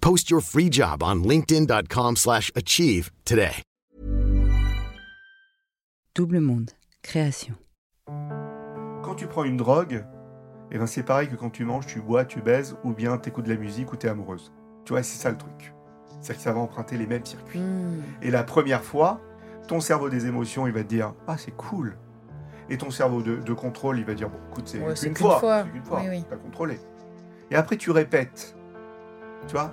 Post your free job on linkedin.com/achieve today. Double monde, création. Quand tu prends une drogue, eh ben c'est pareil que quand tu manges, tu bois, tu baises ou bien t'écoutes de la musique ou t'es amoureuse. Tu vois, c'est ça le truc. C'est que ça va emprunter les mêmes circuits. Hmm. Et la première fois, ton cerveau des émotions, il va te dire ah c'est cool. Et ton cerveau de, de contrôle, il va dire bon écoute c'est Ouais, une fois, fois. c'est qu'une fois, Oui, oui. t'as contrôlé. Et après tu répètes. Tu vois,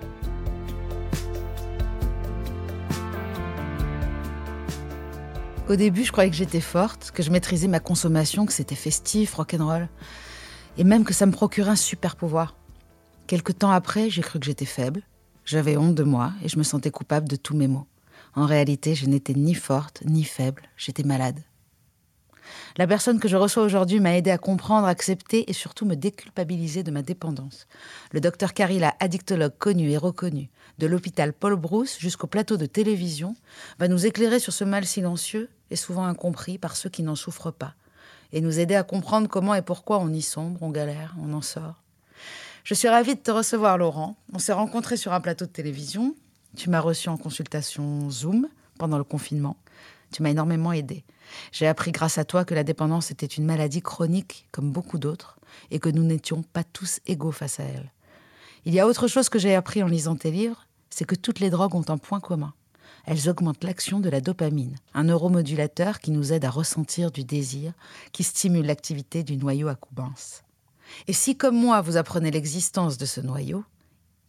Au début, je croyais que j'étais forte, que je maîtrisais ma consommation, que c'était festif, rock'n'roll, et même que ça me procurait un super pouvoir. Quelque temps après, j'ai cru que j'étais faible, j'avais honte de moi et je me sentais coupable de tous mes maux. En réalité, je n'étais ni forte, ni faible, j'étais malade. La personne que je reçois aujourd'hui m'a aidé à comprendre, accepter et surtout me déculpabiliser de ma dépendance. Le docteur Carilla, addictologue connu et reconnu, de l'hôpital Paul Brousse jusqu'au plateau de télévision, va nous éclairer sur ce mal silencieux et souvent incompris par ceux qui n'en souffrent pas, et nous aider à comprendre comment et pourquoi on y sombre, on galère, on en sort. Je suis ravie de te recevoir, Laurent. On s'est rencontrés sur un plateau de télévision. Tu m'as reçu en consultation Zoom pendant le confinement. Tu m'as énormément aidé. J'ai appris grâce à toi que la dépendance était une maladie chronique comme beaucoup d'autres et que nous n'étions pas tous égaux face à elle. Il y a autre chose que j'ai appris en lisant tes livres, c'est que toutes les drogues ont un point commun. Elles augmentent l'action de la dopamine, un neuromodulateur qui nous aide à ressentir du désir, qui stimule l'activité du noyau accumbens. Et si, comme moi, vous apprenez l'existence de ce noyau,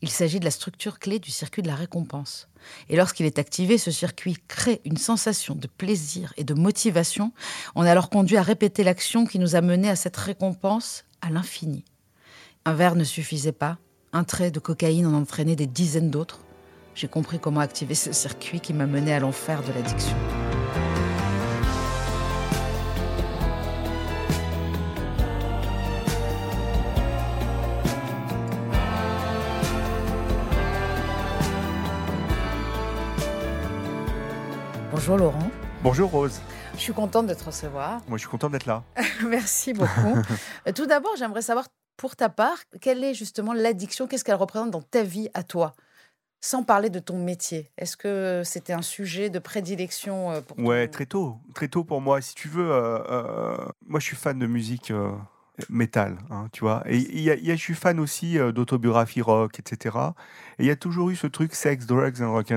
il s'agit de la structure clé du circuit de la récompense. Et lorsqu'il est activé, ce circuit crée une sensation de plaisir et de motivation. On est alors conduit à répéter l'action qui nous a mené à cette récompense à l'infini. Un verre ne suffisait pas, un trait de cocaïne en entraînait des dizaines d'autres. J'ai compris comment activer ce circuit qui m'a mené à l'enfer de l'addiction. Bonjour Laurent. Bonjour Rose. Je suis contente de te recevoir. Moi, je suis content d'être là. Merci beaucoup. Tout d'abord, j'aimerais savoir, pour ta part, quelle est justement l'addiction? Qu'est-ce qu'elle représente dans ta vie à toi? Sans parler de ton métier. Est-ce que c'était un sujet de prédilection euh, pour Ouais, ton- très tôt. Très tôt pour moi. Si tu veux, euh, euh, moi, je suis fan de musique euh, métal, hein, tu vois. Et y y a- je suis fan aussi euh, d'autobiographie rock, etc. Et il y a toujours eu ce truc sex, drugs and rock.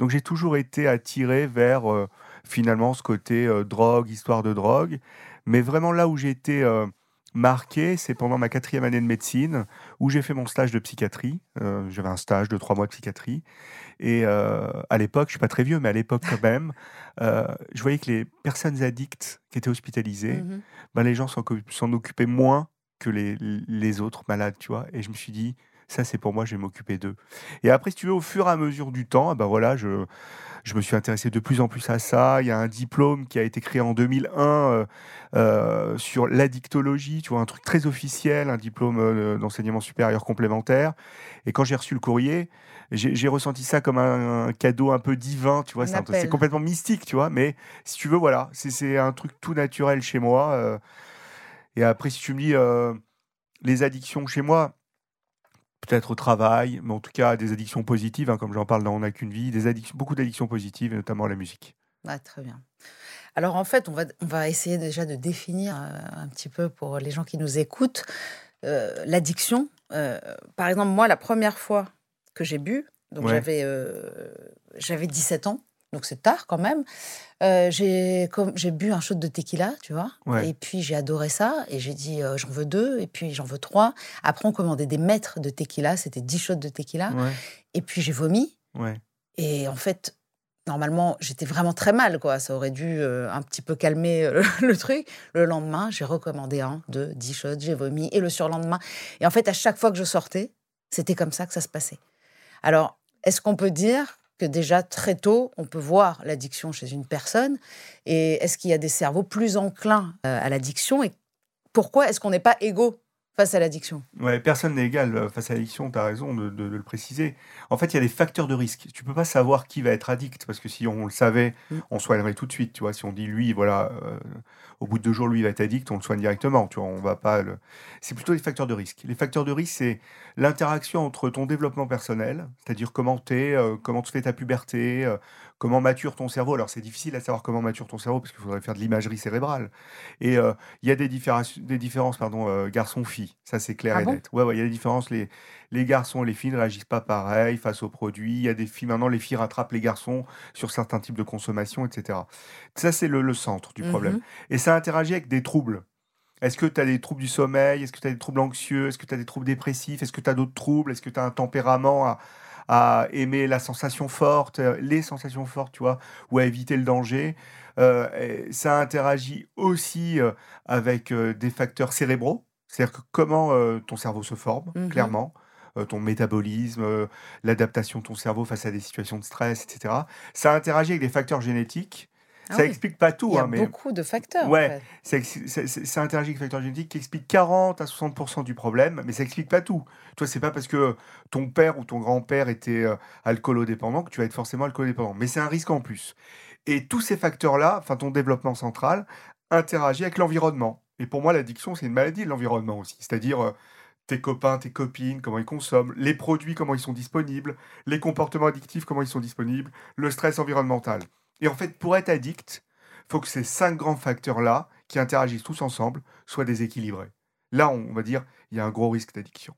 Donc j'ai toujours été attiré vers euh, finalement ce côté euh, drogue, histoire de drogue. Mais vraiment là où j'ai été euh, marqué, c'est pendant ma quatrième année de médecine, où j'ai fait mon stage de psychiatrie. Euh, J'avais un stage de trois mois de psychiatrie. Et euh, à l'époque, je suis pas très vieux, mais à l'époque quand même, euh, je voyais que les personnes addictes qui étaient hospitalisées, Mhm. ben, les gens s'en occupaient moins que les, les autres malades, tu vois. Et je me suis dit, ça c'est pour moi, je vais m'occuper d'eux. Et après, si tu veux, au fur et à mesure du temps, ben voilà, je, je me suis intéressé de plus en plus à ça. Il y a un diplôme qui a été créé en 2001 euh, euh, sur l'addictologie, tu vois, un truc très officiel, un diplôme euh, d'enseignement supérieur complémentaire. Et quand j'ai reçu le courrier, j'ai ressenti ça comme un, un cadeau un peu divin, tu vois. C'est complètement mystique, tu vois. Mais si tu veux, voilà, c'est- un truc tout naturel chez moi. et après, si tu me dis les addictions chez moi, peut-être au travail, mais en tout cas des addictions positives, hein, comme j'en parle dans On n'a qu'une vie, des addictions, beaucoup d'addictions positives, et notamment à la musique. Ah, très bien. Alors en fait, on va, on va essayer déjà de définir euh, un petit peu pour les gens qui nous écoutent euh, l'addiction. Euh, par exemple, moi, la première fois que j'ai bu, donc Ouais. j'avais euh, j'avais 17 ans, donc c'est tard quand même, euh, j'ai bu un shot de tequila, tu vois, Ouais. et puis j'ai adoré ça, et j'ai dit euh, j'en veux deux, et puis j'en veux trois. Après, on commandait des mètres de tequila, c'était 10 shots de tequila, Ouais, et puis j'ai vomi. ouais. Et en fait, normalement, j'étais vraiment très mal, quoi. Ça aurait dû euh, un petit peu calmer euh, le truc. Le lendemain, j'ai recommandé un, deux, dix shots, j'ai vomi. Et le surlendemain. Et en fait, à chaque fois que je sortais, c'était comme ça que ça se passait. Alors, est-ce qu'on peut dire que déjà très tôt, on peut voir l'addiction chez une personne Et est-ce qu'il y a des cerveaux plus enclins euh, à l'addiction Et pourquoi est-ce qu'on n'est pas égaux face à l'addiction? Ouais, personne n'est égal euh, face à l'addiction, tu as raison de, de- de le préciser. En fait, il y a des facteurs de risque. Tu peux pas savoir qui va être addict, parce que si on le savait, Mm. on soignerait tout de suite. Tu vois, si on dit lui, voilà, euh, au bout de deux jours, lui il va être addict, on le soigne directement. Tu vois, on va pas. Le... C'est plutôt les facteurs de risque. Les facteurs de risque, c'est l'interaction entre ton développement personnel, c'est-à-dire comment tu comment tu fais ta puberté, euh, comment mature ton cerveau. Alors c'est difficile à savoir comment mature ton cerveau parce qu'il faudrait faire de l'imagerie cérébrale. Et euh, il y a des différences, des différences pardon, euh, garçons-filles. Ça, c'est clair Ah et bon? net. Ouais, ouais, il y a des différences. Les, les garçons et les filles ne réagissent pas pareil face aux produits. Il y a des filles, maintenant, les filles rattrapent les garçons sur certains types de consommation, etc. Ça, c'est le, le centre du problème. Mhm. Et ça interagit avec des troubles. Est-ce que tu as des troubles du sommeil? Est-ce que tu as des troubles anxieux? Est-ce que tu as des troubles dépressifs? Est-ce que tu as d'autres troubles? Est-ce que tu as un tempérament à, à aimer la sensation forte, euh, les sensations fortes, tu vois, ou à éviter le danger? Euh, Ça interagit aussi euh, avec des facteurs cérébraux, c'est-à-dire que comment ton cerveau se forme, Mhm. clairement, ton métabolisme, euh, l'adaptation de ton cerveau face à des situations de stress, etc. Ça interagit avec des facteurs génétiques. Ah ça oui. explique pas tout, Il y a hein, mais beaucoup de facteurs. en Ouais. fait. c'est- interagit avec les facteurs génétiques qui expliquent 40 à 60% du problème, mais ça explique pas tout. Toi, c'est pas parce que ton père ou ton grand-père était euh, alcoolodépendant que tu vas être forcément alcoolodépendant, mais c'est un risque en plus. Et tous ces facteurs-là, enfin ton développement central, interagit avec l'environnement. Et pour moi, l'addiction, c'est une maladie de l'environnement aussi. C'est-à-dire euh, tes copains, tes copines, comment ils consomment, les produits, comment ils sont disponibles, les comportements addictifs, comment ils sont disponibles, le stress environnemental. Et en fait, pour être addict, faut que ces cinq grands facteurs-là, qui interagissent tous ensemble, soient déséquilibrés. Là, on va dire, il y a un gros risque d'addiction.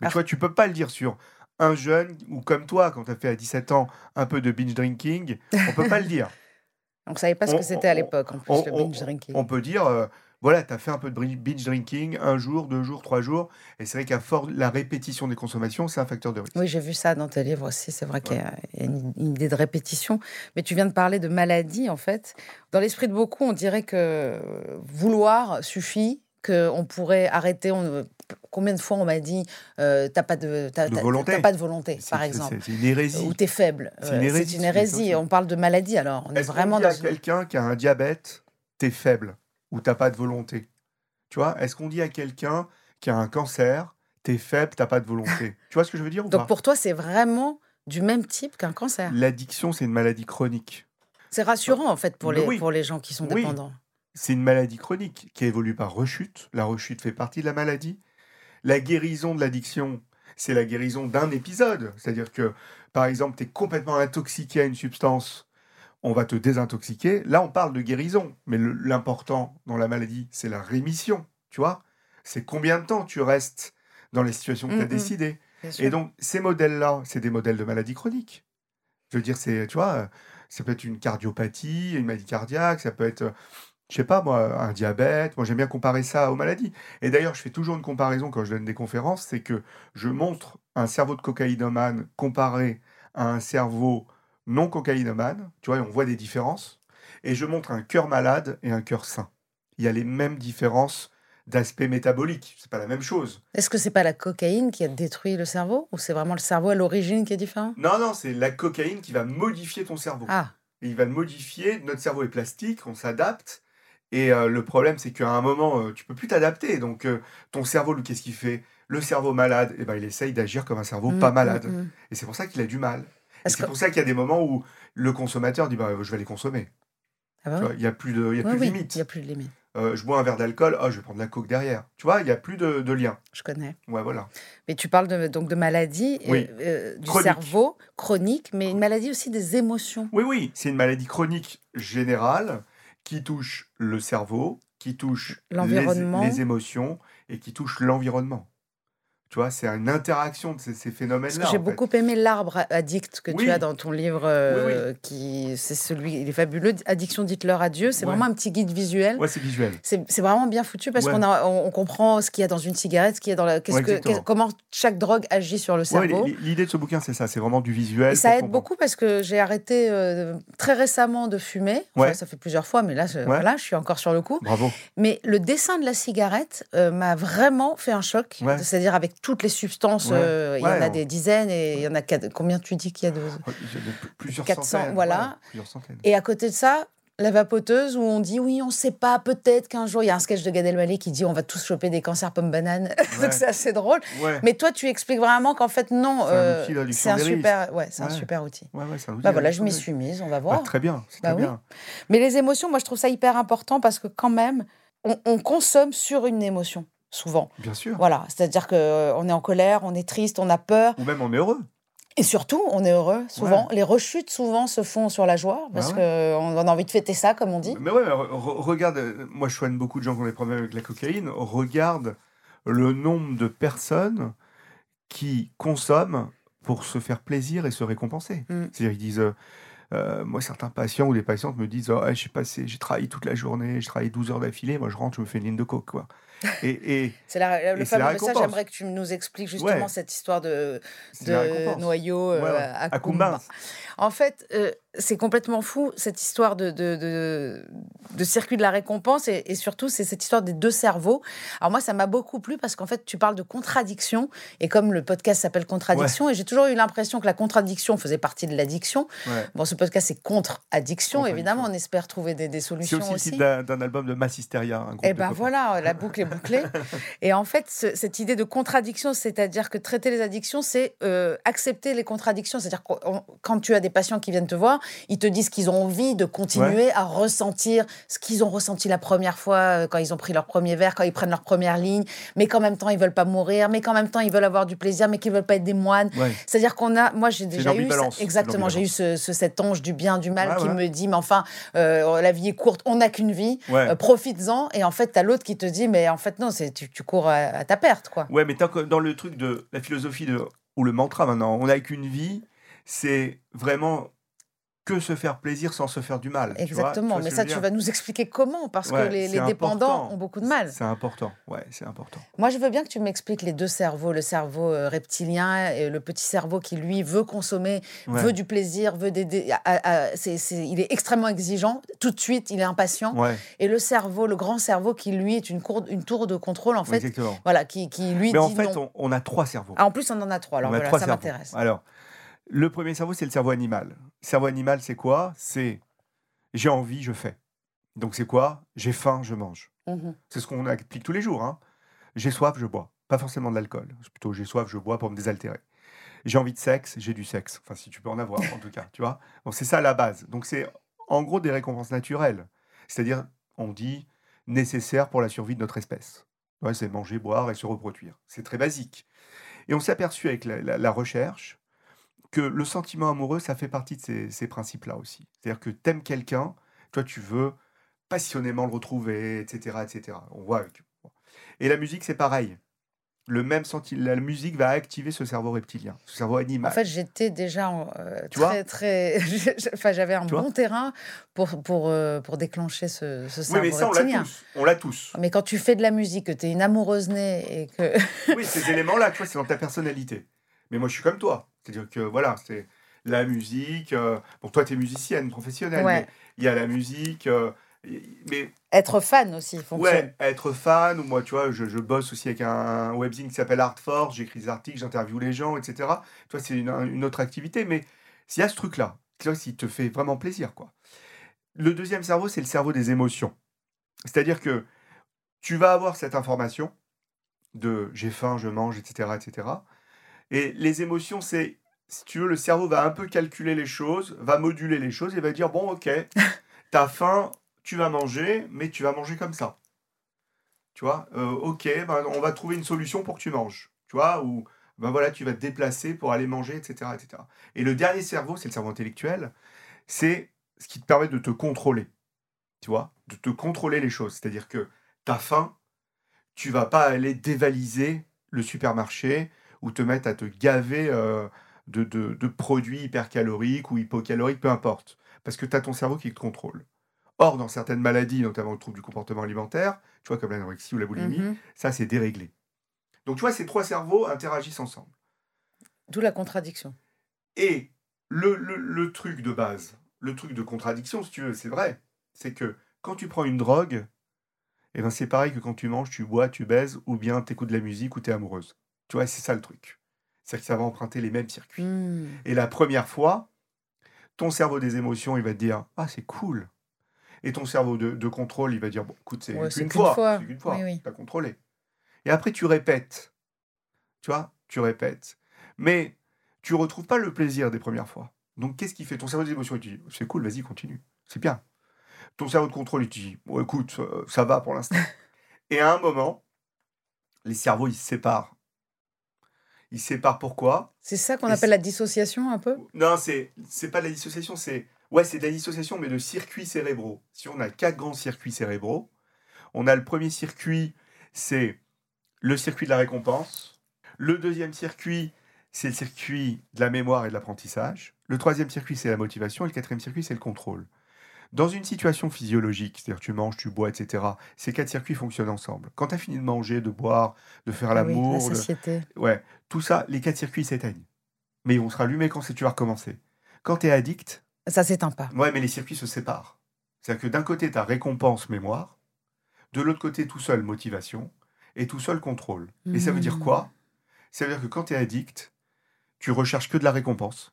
Mais Ah. tu vois, tu peux pas le dire sur un jeune, ou comme toi, quand tu as fait à 17 ans un peu de binge drinking, on peut pas le dire. On ne savait pas ce On- que c'était à l'époque, en plus, on- le binge drinking. On peut dire, euh, voilà, tu as fait un peu de binge drinking, un jour, deux jours, trois jours, et c'est vrai qu'à fort la répétition des consommations, c'est un facteur de risque. Oui, j'ai vu ça dans tes livres aussi. C'est vrai qu'il y a une, une idée de répétition. Mais tu viens de parler de maladie, en fait. Dans l'esprit de beaucoup, on dirait que vouloir suffit, qu'on pourrait arrêter. On, combien de fois on m'a dit euh, t'as pas de, t'as- De volonté. t'as pas de volonté, par exemple. C'est une hérésie. Ou t'es faible. C'est une hérésie, C'est une c'est hérésie. ça. On parle de maladie, alors. On est, qu'on vraiment dans quelqu'un qui a un diabète, t'es faible? Ou t'as pas de volonté Tu vois Est-ce qu'on dit à quelqu'un qui a un cancer, t'es faible, t'as pas de volonté? Tu vois ce que je veux dire ou Donc pas? pour toi, c'est vraiment du même type qu'un cancer? L'addiction, c'est une maladie chronique. C'est rassurant en fait pour les, oui. pour les gens qui sont Oui. dépendants. C'est une maladie chronique qui évolue par rechute. La rechute fait partie de la maladie. La guérison de l'addiction, c'est la guérison d'un épisode. C'est-à-dire que, par exemple, tu es complètement intoxiqué à une substance, on va te désintoxiquer. Là, on parle de guérison. Mais l'important dans la maladie, c'est la rémission. Tu vois C'est combien de temps tu restes dans les situations que tu as Mm, mm. décidées. Et donc, ces modèles-là, c'est des modèles de maladie chronique. Je veux dire, c'est, tu vois, euh, ça peut être une cardiopathie, une maladie cardiaque, ça peut être, euh, je sais pas moi, un diabète. Moi, j'aime bien comparer ça aux maladies. Et d'ailleurs, je fais toujours une comparaison quand je donne des conférences, c'est que je montre un cerveau de cocaïnomane comparé à un cerveau non cocaïnomane. Tu vois, et on voit des différences. Et je montre un cœur malade et un cœur sain. Il y a les mêmes différences d'aspect métabolique. C'est pas la même chose. Est-ce que c'est pas la cocaïne qui a détruit le cerveau ou c'est vraiment le cerveau à l'origine qui est différent? Non, non, c'est la cocaïne qui va modifier ton cerveau. Ah, Et il va le modifier. Notre cerveau est plastique, on s'adapte. Et euh, le problème, c'est qu'à un moment, euh, tu peux plus t'adapter. Donc, euh, ton cerveau, lui, qu'est-ce qu'il fait? Le cerveau malade, eh ben, il essaye d'agir comme un cerveau mm, pas mm, malade. mm. Et c'est pour ça qu'il a du mal. C'est que- pour ça qu'il y a des moments où le consommateur dit bah, je vais les consommer. Ah bah Tu oui. vois, Il n'y a plus de, il y a Oui, plus de limite. Il n'y a plus de limite. Euh, je bois un verre d'alcool, oh, je vais prendre la coke derrière. Tu vois, il n'y a plus de, de lien. Je connais. Ouais, voilà. Mais tu parles de, donc de maladie euh, Oui. euh, du Chronique. cerveau, chronique, mais une maladie aussi des émotions. Oui, oui, c'est une maladie chronique générale qui touche le cerveau, qui touche les, émotions et qui touche l'environnement. Tu vois, c'est une interaction de ces, phénomènes-là. j'ai fait. beaucoup aimé l'arbre addict que Oui. tu as dans ton livre, euh, qui c'est celui, il est fabuleux, Addiction, dites-leur adieu. C'est Ouais. vraiment un petit guide visuel. Ouais, c'est visuel. C'est vraiment bien foutu parce Ouais. qu'on a- on, on comprend ce qu'il y a dans une cigarette, ce qu'il y a dans la, Ouais, que, comment chaque drogue agit sur le cerveau. L'idée de ce bouquin, c'est ça, c'est vraiment du visuel. Et ça aide comprendre. beaucoup parce que j'ai arrêté euh, très récemment de fumer. Enfin. Ça fait plusieurs fois, mais là, je, voilà, je suis encore sur le coup. Bravo. Mais le dessin de la cigarette euh, m'a vraiment fait un choc. C'est-à-dire avec toutes les substances, Ouais. euh, il y en a des dizaines et il y en a combien tu dis qu'il y a de... Plusieurs 400, centaines. voilà. plusieurs centaines. Et à côté de ça, la vapoteuse où on dit oui, on sait pas, peut-être qu'un jour il y a un sketch de Gad Elmaleh qui dit on va tous choper des cancers pomme banane. Ouais. Donc c'est assez drôle. Ouais. Mais toi, tu expliques vraiment qu'en fait non, C'est un euh, un super, ouais, c'est un Ouais. super outil. Un Bah voilà, je m'y suis mise, on va risques. voir. Bah, très bien, c'est Bah oui. bien. Mais les émotions, moi je trouve ça hyper important parce que quand même, on, on consomme sur une émotion souvent. Bien sûr. Voilà, c'est-à-dire que euh, on est en colère, on est triste, on a peur, Ou même on est heureux. et surtout on est heureux. Souvent, les rechutes souvent se font sur la joie parce Bah qu'on a envie de fêter ça, comme on dit. Mais ouais, mais re- re- regarde, euh, moi je soigne beaucoup de gens qui ont des problèmes avec la cocaïne. Regarde le nombre de personnes qui consomment pour se faire plaisir et se récompenser. Mm. C'est-à-dire qu'ils disent, euh, euh, moi certains patients ou des patientes me disent, oh, j'ai passé, j'ai travaillé toute la journée, j'ai travaillé 12 heures d'affilée, moi je rentre, je me fais une ligne de coke. Quoi. Et, et C'est la- le c'est fameux message. J'aimerais que tu nous expliques justement Ouais. cette histoire de, c'est de noyau euh, Ouais, ouais. à, À. Kumba. En fait, euh, c'est complètement fou cette histoire de, de, de, de circuit de la récompense et, et surtout c'est cette histoire des deux cerveaux. Alors moi, ça m'a beaucoup plu parce qu'en fait, tu parles de contradiction et comme le podcast s'appelle Contradiction et j'ai toujours eu l'impression que la contradiction faisait partie de l'addiction. Bon, ce podcast c'est contre-addiction. Évidemment, on espère trouver des, des c'est solutions aussi le aussi. titre d'un- album de Massisteria. Un groupe Et de ben voilà, la boucle est bouclée. Et en fait, ce- cette idée de contradiction, c'est-à-dire que traiter les addictions, c'est euh, accepter les contradictions. C'est-à-dire que quand tu as des patients qui viennent te voir, ils te disent qu'ils ont envie de continuer à ressentir ce qu'ils ont ressenti la première fois euh, quand ils ont pris leur premier verre, quand ils prennent leur première ligne, mais qu'en même temps ils veulent pas mourir, mais qu'en même temps ils veulent avoir du plaisir, mais qu'ils veulent pas être des moines. Ouais. C'est-à-dire qu'on a, moi j'ai déjà eu, ça- exactement, j'ai eu ce, ce- cet ange du bien, du mal qui ouais. me dit, mais enfin, euh, la vie est courte, on n'a qu'une vie, euh, profites-en. Et en fait, t'as l'autre qui te dit, mais en fait non, c'est tu, cours à, ta perte, quoi. Ouais, mais dans le truc de la philosophie de, ou le mantra maintenant, on n'a qu'une vie, c'est vraiment que se faire plaisir sans se faire du mal. tu vois- Exactement. vois mais ça, tu vas nous expliquer comment, parce Ouais, que les, dépendants important. ont beaucoup de mal. C'est important, ouais, c'est important. Moi, je veux bien que tu m'expliques les deux cerveaux, le cerveau euh, reptilien et le petit cerveau qui, lui, veut consommer, Ouais. veut du plaisir, veut des... il est extrêmement exigeant, tout de suite, il est impatient. Ouais, Et le cerveau, le grand cerveau qui, lui, est une, cour- une tour de contrôle, en fait, exactement. voilà, qui, qui lui Mais en dit fait, non. on, on a trois cerveaux. Ah, en plus, on en a trois, alors on voilà, ça m'intéresse. Alors, le premier cerveau, c'est le cerveau animal. Cerveau animal, c'est quoi? C'est j'ai envie, je fais. Donc c'est quoi? J'ai faim, je mange. Mhm. C'est ce qu'on applique tous les jours. hein. J'ai soif, je bois. Pas forcément de l'alcool. Plutôt j'ai soif, je bois pour me désaltérer. J'ai envie de sexe, j'ai du sexe. Enfin, si tu peux en avoir, en tout cas, tu vois. Bon, c'est ça la base. Donc c'est en gros des récompenses naturelles. C'est-à-dire, on dit nécessaires pour la survie de notre espèce. Ouais, c'est manger, boire et se reproduire. C'est très basique. Et on s'est aperçu avec la, la- la recherche que le sentiment amoureux, ça fait partie de ces, ces principes-là aussi. C'est-à-dire que t'aimes quelqu'un, toi tu veux passionnément le retrouver, etc., etc. On voit avec- Et la musique, c'est pareil. Le même senti, la musique va activer ce cerveau reptilien, ce cerveau En animal. fait, j'étais déjà en, euh, Tu très, très. enfin, j'avais un Tu bon terrain pour, pour, euh, pour déclencher ce, ce oui, cerveau mais ça, on l'a reptilien. tous. On l'a tous. Mais quand tu fais de la musique, que tu es une amoureuse née et que. Oui, ces éléments-là, tu vois, c'est dans ta personnalité. Mais moi, je suis comme toi. C'est-à-dire que, voilà, c'est la musique. euh, Bon, toi, tu es musicienne professionnelle, Ouais. mais il y a la musique. euh, Mais Être fan aussi fonctionne. ouais, être fan, ou moi, tu vois, je, je bosse aussi avec un webzine qui s'appelle Art Force, j'écris des articles, j'interviewe les gens, etc. Tu vois, c'est une, une autre activité, mais s'il y a ce truc-là, tu vois, s'il te fait vraiment plaisir, quoi. Le deuxième cerveau, c'est le cerveau des émotions. C'est-à-dire que tu vas avoir cette information de j'ai faim, je mange, etc., etc. Et les émotions, c'est, si tu veux, le cerveau va un peu calculer les choses, va moduler les choses et va dire bon, ok, t'as faim, tu vas manger, mais tu vas manger comme ça. Tu vois, Euh, ok, ben, on va trouver une solution pour que tu manges. Tu vois, ou ben voilà, tu vas te déplacer pour aller manger, etc., etc. Et le dernier cerveau, c'est le cerveau intellectuel, c'est ce qui te permet de te contrôler. Tu vois, de te contrôler les choses. C'est-à-dire que t'as faim, tu vas pas aller dévaliser le supermarché ou te mettre à te gaver euh, de, de- de produits hypercaloriques ou hypocaloriques, peu importe. Parce que tu as ton cerveau qui te contrôle. Or, dans certaines maladies, notamment le trouble du comportement alimentaire, tu vois, comme l'anorexie ou la boulimie, Mhm. ça, c'est déréglé. Donc, tu vois, ces trois cerveaux interagissent ensemble. D'où la contradiction. Et le, le- le truc de base, le truc de contradiction, si tu veux, c'est vrai, c'est que quand tu prends une drogue, eh ben c'est pareil que quand tu manges, tu bois, tu baises, ou bien tu écoutes de la musique ou tu es amoureuse. Tu vois, c'est ça le truc. C'est que ça va emprunter les mêmes circuits. Hmm. Et la première fois, ton cerveau des émotions, il va te dire Ah, c'est cool. Et ton cerveau de, de contrôle, il va dire Bon, écoute, c'est Ouais, qu'une fois. fois. C'est qu'une fois. Oui, oui. T'as contrôlé. Et après, tu répètes. Tu vois Tu répètes. Mais tu retrouves pas le plaisir des premières fois. Donc, qu'est-ce qui fait Ton cerveau des émotions, il te dit C'est cool, vas-y, continue. C'est bien. Ton cerveau de contrôle, il te dit Bon, écoute, euh, ça va pour l'instant. Et à un moment, les cerveaux, ils se séparent. Ils séparent pourquoi C'est ça qu'on appelle la dissociation un peu? Non, c'est c'est pas de la dissociation, c'est ouais, c'est de la dissociation, mais de circuits cérébraux. Si on a quatre grands circuits cérébraux, on a le premier circuit, c'est le circuit de la récompense. Le deuxième circuit, c'est le circuit de la mémoire et de l'apprentissage. Le troisième circuit, c'est la motivation. Et le quatrième circuit, c'est le contrôle. Dans une situation physiologique, c'est-à-dire tu manges, tu bois, etc., ces quatre circuits fonctionnent ensemble. Quand tu as fini de manger, de boire, de faire Ah oui, l'amour, la satiété. Ouais, tout ça, les quatre circuits s'éteignent. Mais ils vont se rallumer quand c'est- tu vas recommencer. Quand tu es addict, Ça s'éteint pas. ouais, mais les circuits se séparent. C'est-à-dire que d'un côté, tu as récompense, mémoire, de l'autre côté, tout seul, motivation, et tout seul, contrôle. Et ça veut dire Mmh. quoi? Ça veut dire que quand tu es addict, tu recherches que de la récompense.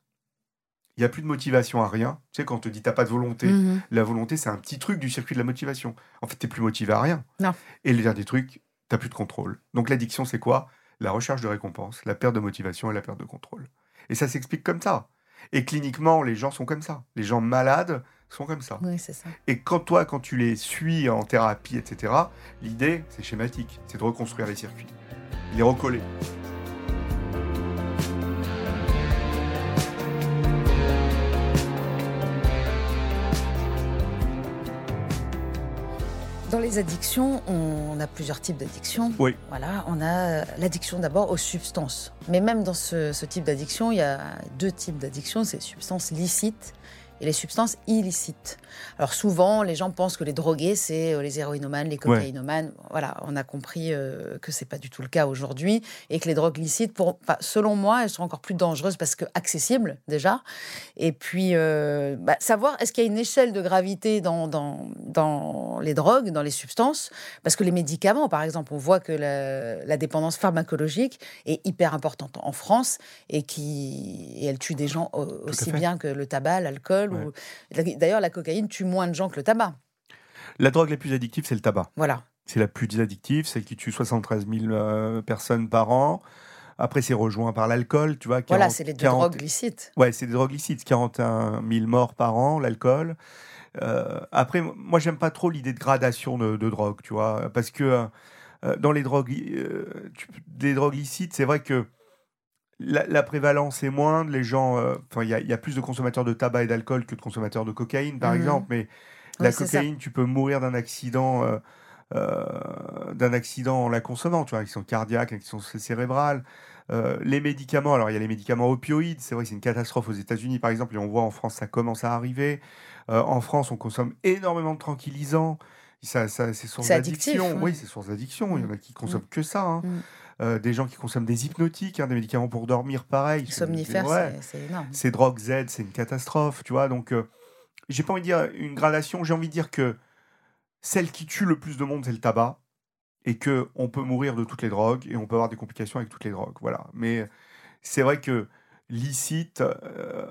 Il n'y a plus de motivation à rien. Tu sais, quand on te dit t'as pas de volonté, Mhm. la volonté, c'est un petit truc du circuit de la motivation. En fait, tu plus motivé à rien. Non. Et le dernier truc, tu plus de contrôle. Donc l'addiction, c'est quoi? La recherche de récompense, la perte de motivation et la perte de contrôle. Et ça s'explique comme ça. Et cliniquement, les gens sont comme ça. Les gens malades sont comme ça. Oui, c'est ça. Et quand toi, quand tu les suis en thérapie, etc., l'idée, c'est schématique. C'est de reconstruire les circuits. Les recoller. Les addictions, on a plusieurs types d'addictions. Oui. Voilà, on a l'addiction d'abord aux substances. Mais même dans ce, ce type d'addiction, il y a deux types d'addictions, c'est substances licites et les substances illicites. Alors souvent, les gens pensent que les drogués, c'est euh, les héroïnomanes, les cocaïnomanes. Voilà, on a compris euh, que c'est pas du tout le cas aujourd'hui et que les drogues licites, pour, enfin, selon moi, elles sont encore plus dangereuses parce que accessibles déjà. Et puis, euh, bah, savoir est-ce qu'il y a une échelle de gravité dans, dans, dans les drogues, dans les substances? Parce que les médicaments, par exemple, on voit que la, la dépendance pharmacologique est hyper importante en France et, qui, et elle tue des gens au- aussi bien que le tabac, l'alcool. Ou D'ailleurs, la cocaïne tue moins de gens que le tabac. La drogue la plus addictive, c'est le tabac. Voilà. C'est la plus addictive, celle qui tue 73 000 euh, personnes par an. Après, c'est rejoint par l'alcool, tu vois. Voilà, 40 c'est les deux 40 drogues licites. Ouais, c'est des drogues licites. 41 000 morts par an, l'alcool. Euh, après, moi, j'aime pas trop l'idée de gradation de, de drogue, tu vois, parce que euh, dans les drogues, des drogues licites, c'est vrai que la, la prévalence est moindre. Les gens, euh, enfin, il y, a- il y a plus de consommateurs de tabac et d'alcool que de consommateurs de cocaïne, par Mhm. exemple. Mais la ça. cocaïne, tu peux mourir d'un accident, euh, euh, d'un accident en la consommant, tu vois, un accident cardiaque, un accident cérébral. Euh, les médicaments, alors il y a les médicaments opioïdes, c'est vrai que c'est une catastrophe aux États-Unis par exemple, et on voit en France ça commence à arriver. En France, on consomme énormément de tranquillisants. Ça, ça, c'est source d'addiction. ouais. Oui, c'est source d'addiction. Il y en a qui consomment que ça. hein. Euh, des gens qui consomment des hypnotiques, hein, des médicaments pour dormir, pareil. Somnifères, ouais. c'est énorme. Ces drogues Z, c'est une catastrophe, tu vois. Donc, euh, j'ai pas envie de dire une gradation, j'ai envie de dire que celle qui tue le plus de monde, c'est le tabac, et que on peut mourir de toutes les drogues, et on peut avoir des complications avec toutes les drogues, voilà. Mais c'est vrai que licite, euh,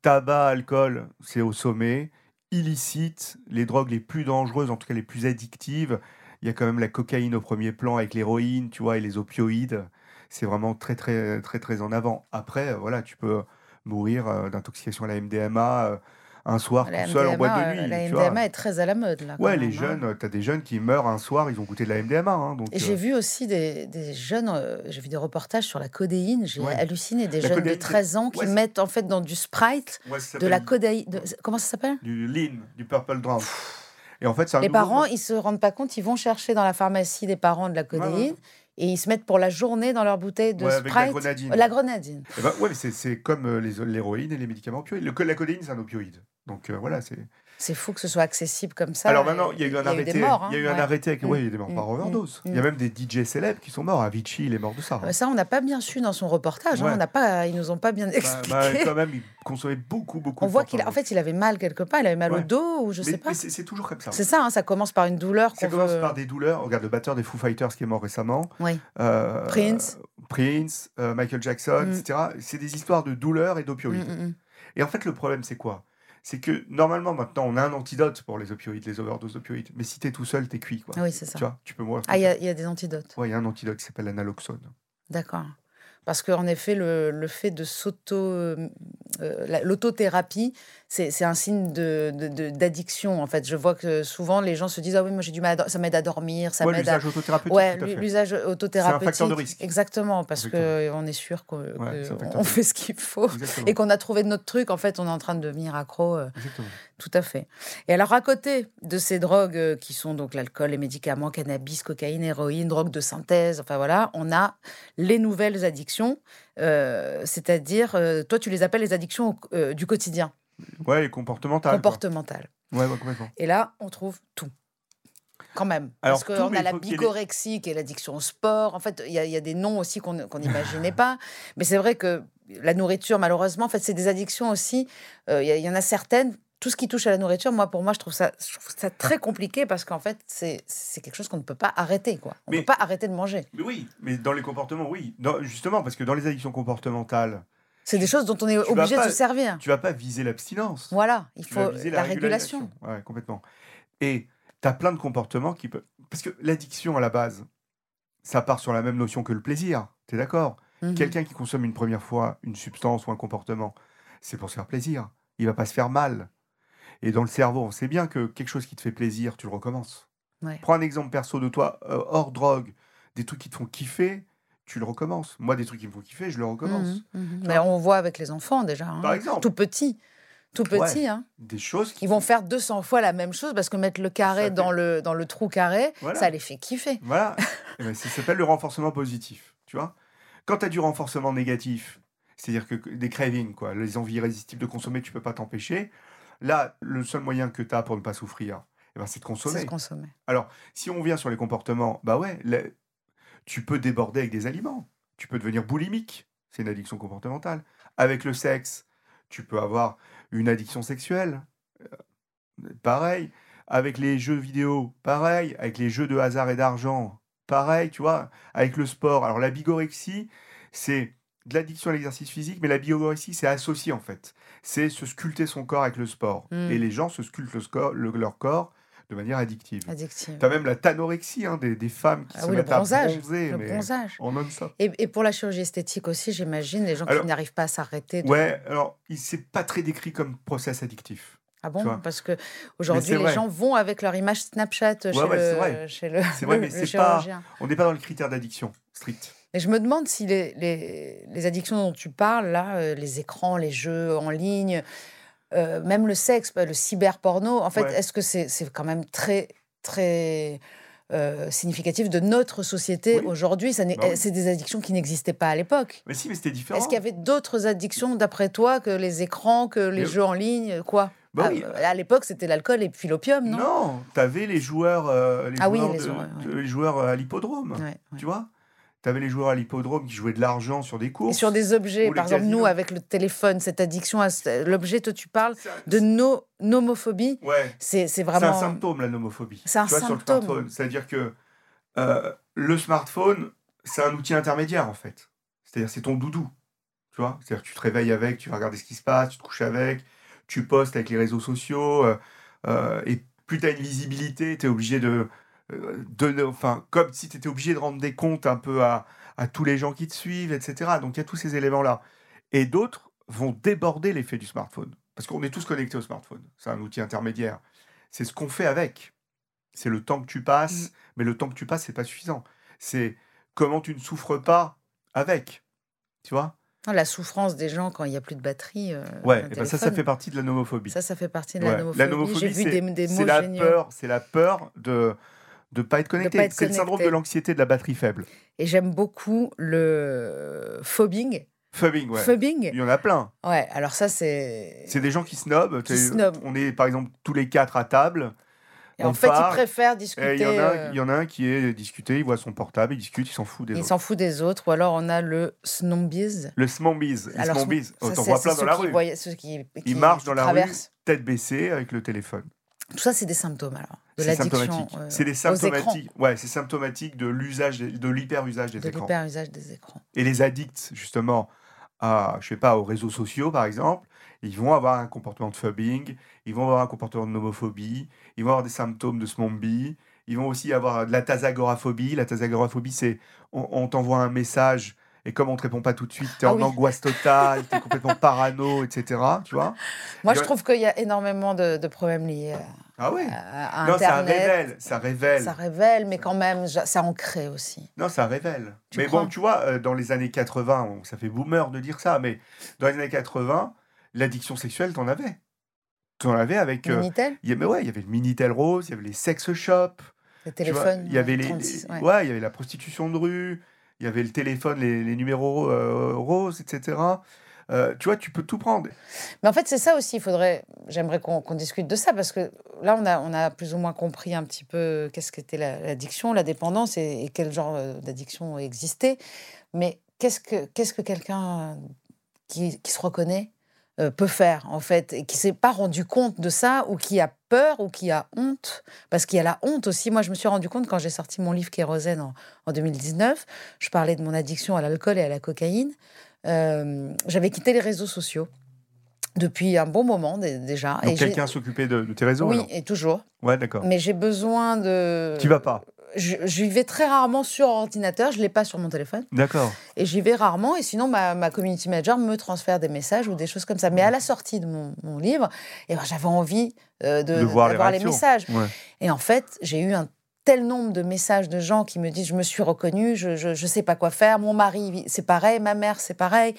tabac, alcool, c'est au sommet. Illicite, les drogues les plus dangereuses, en tout cas les plus addictives, il y a quand même la cocaïne au premier plan avec l'héroïne, tu vois, et les opioïdes. C'est vraiment très, très, très, très en avant. Après, euh, voilà, tu peux mourir euh, d'intoxication à la MDMA euh, un soir La tout seul en boîte de nuit. la tu vois. MDMA est très à la mode, là. Ouais, même, les hein. jeunes, tu as des jeunes qui meurent un soir, ils ont goûté de la MDMA. hein, donc, Et j'ai euh, vu aussi des, des jeunes, euh, j'ai vu des reportages sur la codéine, j'ai Ouais. halluciné, des La jeunes de codéine, 13 ans qui ouais, mettent en fait dans du Sprite ouais, de la codéine. de- Comment ça s'appelle? Du lean, du purple drum. Et en fait, Les nouveau- parents, ils se rendent pas compte, ils vont chercher dans la pharmacie des parents de la codéine et ils se mettent pour la journée dans leur bouteille de Ouais, avec la grenadine. La grenadine. Eh ben, ouais, c'est- comme euh, l'héroïne et les médicaments opioïdes. Le, la codéine, c'est un opioïde. Donc euh, voilà, c'est. C'est fou que ce soit accessible comme ça. Alors maintenant, il y a eu un arrêté. morts. il y a eu hein, un arrêté avec. Mm, Ouais, il y a des morts mm, par mm, overdose. Il y mm. a même des DJ célèbres qui sont morts. Avicii, il est mort de ça. hein. Euh, Ça, on n'a pas bien su dans son reportage. hein, Ouais. on n'a pas, ils nous ont pas bien Bah, expliqué. bah, quand même, il consommait beaucoup, beaucoup. on de voit qu'il, a- en fait, il avait mal quelque part. Il avait mal au dos ou je Mais- sais pas. c'est toujours comme ça. C'est ça. hein, ça commence par une douleur Ça commence veut- par des douleurs. Regarde le batteur des Foo Fighters qui est mort récemment. Oui. Euh, Prince. Prince, euh, Michael Jackson, Mm. etc. C'est des histoires de douleurs et d'opioïdes. Mm, mm, mm. Et en fait, le problème, c'est quoi? C'est que normalement, maintenant, on a un antidote pour les opioïdes, les overdoses d'opioïdes. Mais si t'es tout seul, t'es cuit. Quoi. Ah oui, c'est ça. Tu vois, tu peux mourir. Ah, il y, y a des antidotes. Ouais, il y a un antidote qui s'appelle l'analoxone. D'accord. Parce qu'en effet, le, le fait de s'auto. euh, la- L'autothérapie, c'est c'est un signe de- de- de- d'addiction. en fait, je vois que souvent les gens se disent Ah oui, moi j'ai du mal, à ça m'aide à dormir, ça Ouais, m'aide à. l'usage autothérapeutique, Ouais, l'usage autothérapeutique. facteur de risque. Exactement, parce qu'on est sûr qu'on Ouais, c'est un fait ce qu'il faut Exactement. et qu'on a trouvé notre truc. En fait, on est en train de devenir accro. euh, tout à fait. Et alors, à côté de ces drogues euh, qui sont donc l'alcool, les médicaments, cannabis, cocaïne, héroïne, drogue de synthèse, enfin voilà, on a les nouvelles addictions, euh, c'est-à-dire, euh, toi, tu les appelles les addictions au- euh, du quotidien, Ouais, et comportemental. quoi. comportementales. Ouais, ouais, complètement. Et là, on trouve tout. Quand même. Alors, Parce qu'on a la les- bigorexie, qui est l'addiction au sport. En fait, il y, y a des noms aussi qu'on n'imaginait pas. Mais c'est vrai que la nourriture, malheureusement, en fait, c'est des addictions aussi. Il y, y en a certaines. Tout ce qui touche à la nourriture, moi, pour moi, je trouve ça, je trouve ça très compliqué parce qu'en fait, c'est quelque chose qu'on ne peut pas arrêter. Quoi. On ne peut pas arrêter de manger. Mais oui, mais dans les comportements, oui. Dans- justement, parce que dans les addictions comportementales, C'est des choses dont on est obligé de se servir. tu vas pas viser l'abstinence. Voilà, il Tu faut viser la, régulation. Ouais, complètement. Et tu as plein de comportements qui peuvent. Parce que l'addiction, à la base, ça part sur la même notion que le plaisir. Tu es d'accord Mhm. Quelqu'un qui consomme une première fois une substance ou un comportement, c'est pour se faire plaisir. Il va pas se faire mal. Et dans le cerveau, on sait bien que quelque chose qui te fait plaisir, tu le recommences. Ouais. Prends un exemple perso de toi, euh, hors drogue, des trucs qui te font kiffer, tu le recommences. Moi, des trucs qui me font kiffer, je le recommence. Mhm, mhm. Mais on voit avec les enfants déjà. hein. Par exemple. Tout petit. Tout Ouais. petit, hein. Des choses qui Ils vont faire 200 fois la même chose parce que mettre le carré fait- dans le, dans le trou carré, Voilà. ça les fait kiffer. Voilà. Eh ben, ça s'appelle le renforcement positif. Tu vois Quand tu as du renforcement négatif, c'est-à-dire que que- des cravings, quoi, les envies irrésistibles de consommer, tu peux pas t'empêcher. Là, le seul moyen que tu as pour ne pas souffrir, eh ben, c'est de C'est consommer. Alors, si on vient sur les comportements, bah ouais, là, tu peux déborder avec des aliments. Tu peux devenir boulimique. C'est une addiction comportementale. Avec le sexe, tu peux avoir une addiction sexuelle. Euh, pareil. Avec les jeux vidéo, pareil. Avec les jeux de hasard et d'argent, pareil, tu vois. Avec le sport. Alors, la bigorexie, c'est de l'addiction à l'exercice physique, mais la bigorexie, c'est associé en fait. C'est se sculpter son corps avec le sport. Mm. Et les gens se sculptent le le- leur corps de manière addictive. Addictive. T'as même la tanorexie, hein, des, des femmes qui Ah se oui, le mettent à bronzage. bronzer, Le mais bronzage. en non-stop. Et, et pour la chirurgie esthétique aussi, j'imagine, les gens Alors- qui n'arrivent pas à s'arrêter. de- Ouais, alors, il c'est pas très décrit comme process addictif. Ah bon? Tu. Parce que aujourd'hui, les vrai. gens vont avec leur image Snapchat chez, ouais, le, vrai. chez le, C'est vrai, le- mais le c'est pas- chirurgien. On n'est pas dans le critère d'addiction strict. Et je me demande si les, les, les addictions dont tu parles, là, euh, les écrans, les jeux en ligne, euh, même le sexe, bah, le cyberporno, en fait, Ouais. est-ce que c'est c'est quand même très, très euh, significatif de notre société Oui. aujourd'hui? Bah oui. C'est des addictions qui n'existaient pas à l'époque. Mais si, mais c'était différent. Est-ce qu'il y avait d'autres addictions, d'après toi, que les écrans, que les Mais- jeux en ligne Quoi? Bah Ah, oui. À l'époque, c'était l'alcool et puis l'opium, non? Non, t'avais les joueurs, euh, les Ah oui, joueurs, les joueurs, ouais. de- les joueurs à l'hippodrome. Ouais. Tu vois? T'avais les joueurs à l'hippodrome qui jouaient de l'argent sur des Et courses. sur des objets, par exemple, nous, avec le téléphone, cette addiction à l'objet, toi, tu parles de no nomophobie. Ouais. C'est c'est C'est vraiment. un symptôme, la nomophobie. C'est un tu vois, symptôme. smartphone. C'est-à-dire que euh, le smartphone, c'est un outil intermédiaire, en fait. C'est-à-dire, c'est ton doudou. Tu vois? C'est-à-dire tu te réveilles avec, tu vas regarder ce qui se passe, tu te couches avec, tu postes avec les réseaux sociaux. euh, euh, et plus tu as une visibilité, tu es obligé de. Euh, de- enfin, comme si tu étais obligé de rendre des comptes un peu à, à tous les gens qui te suivent, etc. Donc, il y a tous ces éléments-là. Et d'autres vont déborder l'effet du smartphone. Parce qu'on est tous connectés au smartphone. C'est un outil intermédiaire. C'est ce qu'on fait avec. C'est le temps que tu passes, Mm. mais le temps que tu passes, c'est pas suffisant. C'est comment tu ne souffres pas avec. Tu vois? Ah, La souffrance des gens quand il n'y a plus de batterie. euh, Ouais, et ben ça, ça fait partie de la nomophobie. Ça, ça fait partie de la nomophobie. c'est- la géniaux. peur, c'est la peur de de pas être connecté. c'est le syndrome de l'anxiété de la batterie faible. Et j'aime beaucoup le phobing. Phubbing, ouais. Phubbing. Il y en a plein. Ouais, alors ça, c'est. C'est des gens qui snobent. Qui snobent. On est par exemple tous les quatre à table. Et on en fait, ils préfèrent discuter. Il y, en a, euh, il y en a un qui est discuté, il voit son portable, il discute, il s'en fout des Il autres. s'en fout des autres. Ou alors, on a le snobbies. Le smombies. Le c'est- vois c'est plein dans la rue. voyaient- qui, qui- Ils marchent qui dans la traversent. rue, tête baissée avec le téléphone. Tout ça, c'est des symptômes alors de C'est symptomatique. euh, c'est des écrans, symptomatiques. Ouais, c'est symptomatique de l'usage, de l'hyper-usage des de écrans. l'hyper-usage des écrans. Et les addicts, justement, à, je sais pas, aux réseaux sociaux, par exemple, ils vont avoir un comportement de phubbing, ils vont avoir un comportement de nomophobie, ils vont avoir des symptômes de smombie, ils vont aussi avoir de la tasagoraphobie. La tasagoraphobie, c'est on, on t'envoie un message et comme on te répond pas tout de suite, tu es Ah en oui. angoisse totale, tu es complètement parano, etc. Tu vois Moi, je a- trouve qu'il y a énormément de, de problèmes liés Ah ouais à, à Non, ça Internet. révèle, ça révèle. Ça révèle, mais quand même, ça en crée aussi. Non, ça révèle. Tu mais bon, tu vois, euh, dans les années 80, bon, ça fait boomer de dire ça, mais dans les années 80, l'addiction sexuelle, t'en avais. T'en avais avec. euh, Minitel, il y avait, ouais, il y avait le Minitel Rose, il y avait les sex shops. vois, téléphones. il y avait les, 36, les- ouais. ouais, il y avait la prostitution de rue, il y avait le téléphone, les, numéros euh, roses, etc. Euh, tu vois, tu peux tout prendre. Mais en fait, c'est ça aussi. Il faudrait. J'aimerais qu'on discute de ça parce que là, on a, on a plus ou moins compris un petit peu qu'est-ce qu'était la- l'addiction, la dépendance et, quel genre euh, d'addiction existait. Mais qu'est-ce que qu'est-ce que quelqu'un qui, qui se reconnaît peut faire en fait et qui s'est pas rendu compte de ça ou qui a peur ou qui a honte? Parce qu'il y a la honte aussi. Moi, je me suis rendu compte quand j'ai sorti mon livre Kérosène en, en 2019, je parlais de mon addiction à l'alcool et à la cocaïne. Euh, J'avais quitté les réseaux sociaux depuis un bon moment dé- déjà. Donc quelqu'un s'occupait de, de tes réseaux Oui, alors? et toujours. Ouais, d'accord. Mais j'ai besoin de. Tu vas pas Je, j'y vais très rarement sur ordinateur, je l'ai pas sur mon téléphone. D'accord. Et j'y vais rarement, et sinon ma, ma community manager me transfère des messages ou des choses comme ça. Mais à la sortie de mon, mon livre, eh ben, j'avais envie euh, de, De voir les messages. Ouais. Et en fait, j'ai eu un tel nombre de messages de gens qui me disent je me suis reconnue, je, je, je sais pas quoi faire, mon mari c'est pareil, ma mère c'est pareil.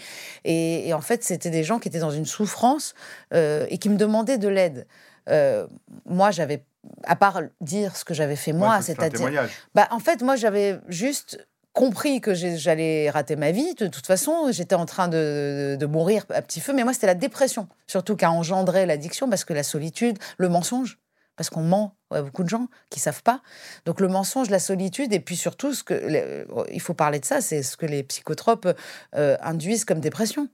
Et, et en fait, c'était des gens qui étaient dans une souffrance euh, et qui me demandaient de l'aide. Euh, moi, j'avais, à part dire ce que j'avais fait moi, Ouais, c'est-à-dire bah, en fait, moi, j'avais juste compris que j'allais rater ma vie. De toute façon, j'étais en train de, de mourir à petit feu. Mais moi, c'était la dépression, surtout qui a engendré l'addiction, parce que la solitude, le mensonge, parce qu'on ment à beaucoup de gens qui savent pas. Donc le mensonge, la solitude, et puis surtout, ce que, il faut parler de ça, c'est ce que les psychotropes euh, induisent comme dépression.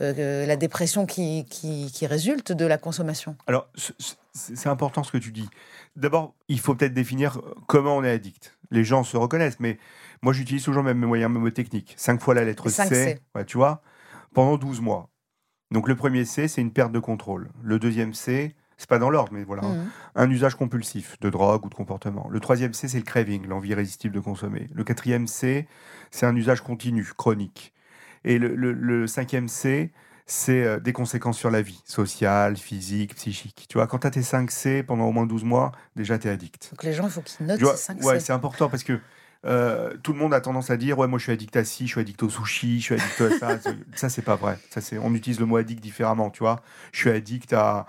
Euh, la dépression qui, qui, qui résulte de la consommation. Alors, c'est important ce que tu dis. D'abord, il faut peut-être définir euh, comment on est addict. Les gens se reconnaissent, mais moi, j'utilise toujours même mes moyens mnémotechniques. Cinq fois la lettre C, C. ouais, tu vois, pendant 12 mois. Donc, le premier C, c'est une perte de contrôle. Le deuxième C, c'est pas dans l'ordre, mais voilà, hein. Mhm. un usage compulsif de drogue ou de comportement. Le troisième C, c'est le craving, l'envie irrésistible de consommer. Le quatrième C, c'est un usage continu, chronique. Et le, le- le cinquième C, c'est euh, des conséquences sur la vie, sociale, physique, psychique. Tu vois, quand tu as tes 5 C pendant au moins 12 mois, déjà tu es addict. Donc les gens, il faut qu'ils notent vois, ces 5 ouais, c'est important parce que euh, tout le monde a tendance à dire ouais moi je suis addict à ci, je suis addict au sushi, je suis addict à ça. Ça c'est pas vrai. Ça c'est on utilise le mot addict différemment, tu vois. Je suis addict à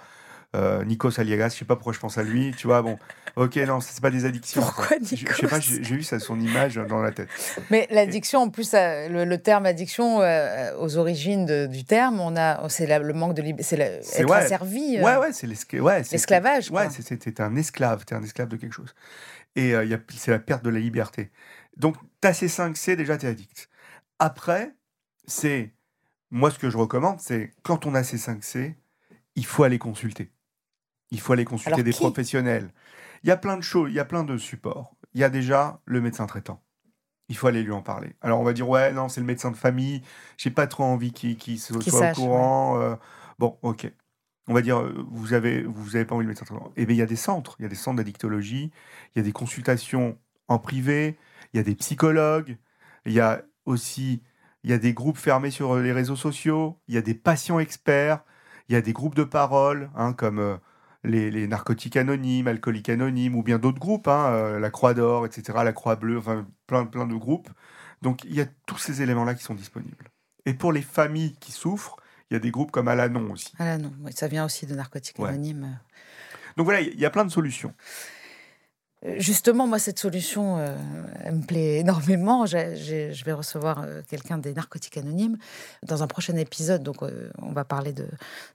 euh, Nikos Aliagas, je sais pas pourquoi je pense à lui, tu vois. Bon, ok non, c'est pas des addictions. Pourquoi quoi. Je- Je sais Nikos pas, j'ai eu ça son image dans la tête. Mais l'addiction, en plus, euh, le, le terme addiction, euh, aux origines de- du terme, on a, c'est le manque de liberté, c'est être ouais. asservi. euh, Ouais ouais, c'est ouais, L'esclavage. Ouais, t'es un esclave, t'es un esclave de quelque chose. Et euh, c'est la perte de la liberté. Donc, t'as ces 5 C, déjà, t'es addict. Après, c'est. Moi, ce que je recommande, c'est quand on a ces 5 C, il faut aller consulter. Il faut aller consulter Alors, des professionnels. Il y a plein de choses, il y a plein de supports. Il y a déjà le médecin traitant. Il faut aller lui en parler. Alors, on va dire, ouais, non, c'est le médecin de famille. J'ai pas trop envie qu'il soit sache, au courant. euh, bon, ok. On va dire, euh, vous avez, vous avez pas envie de médecin traitant. Eh bien, il y a des centres. Il y a des centres d'addictologie. Il y a des consultations en privé. Il y a des psychologues. Il y a aussi, il y a des groupes fermés sur les réseaux sociaux. Il y a des patients experts. Il y a des groupes de parole, hein, comme euh, les, les narcotiques anonymes, alcooliques anonymes, ou bien d'autres groupes, hein, euh, la Croix d'Or, etc., la Croix Bleue, enfin plein, plein de groupes. Donc il y a tous ces éléments-là qui sont disponibles. Et pour les familles qui souffrent, il y a des groupes comme Alanon aussi. Là, non, oui, ça vient aussi de narcotiques Ouais. anonymes. Donc voilà, il y a plein de solutions. Euh, Justement, moi, cette solution, euh, elle me plaît énormément. Je vais recevoir euh, quelqu'un des narcotiques anonymes dans un prochain épisode. Donc, euh, on va parler de,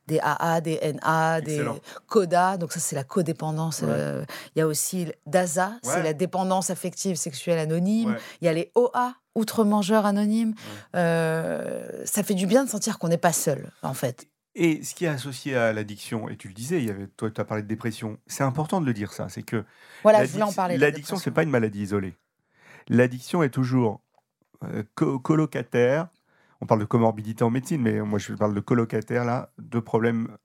des AA, des NA, Excellent. des CODA. Donc, ça, c'est la codépendance. Ouais. Il y a aussi DASA, Ouais. c'est la dépendance affective sexuelle anonyme. Ouais. Il y a les OA, outre-mangeurs anonymes. Ça fait du bien de sentir qu'on n'est pas seul, en fait. Et ce qui est associé à l'addiction, et tu le disais, il y avait, toi tu as parlé de dépression, c'est important de le dire ça, c'est que Voilà, L'addiction, c'est pas une maladie isolée. L'addiction est toujours euh, co- colocataire. On parle de comorbidité en médecine, mais moi je parle de colocataire là, de problèmes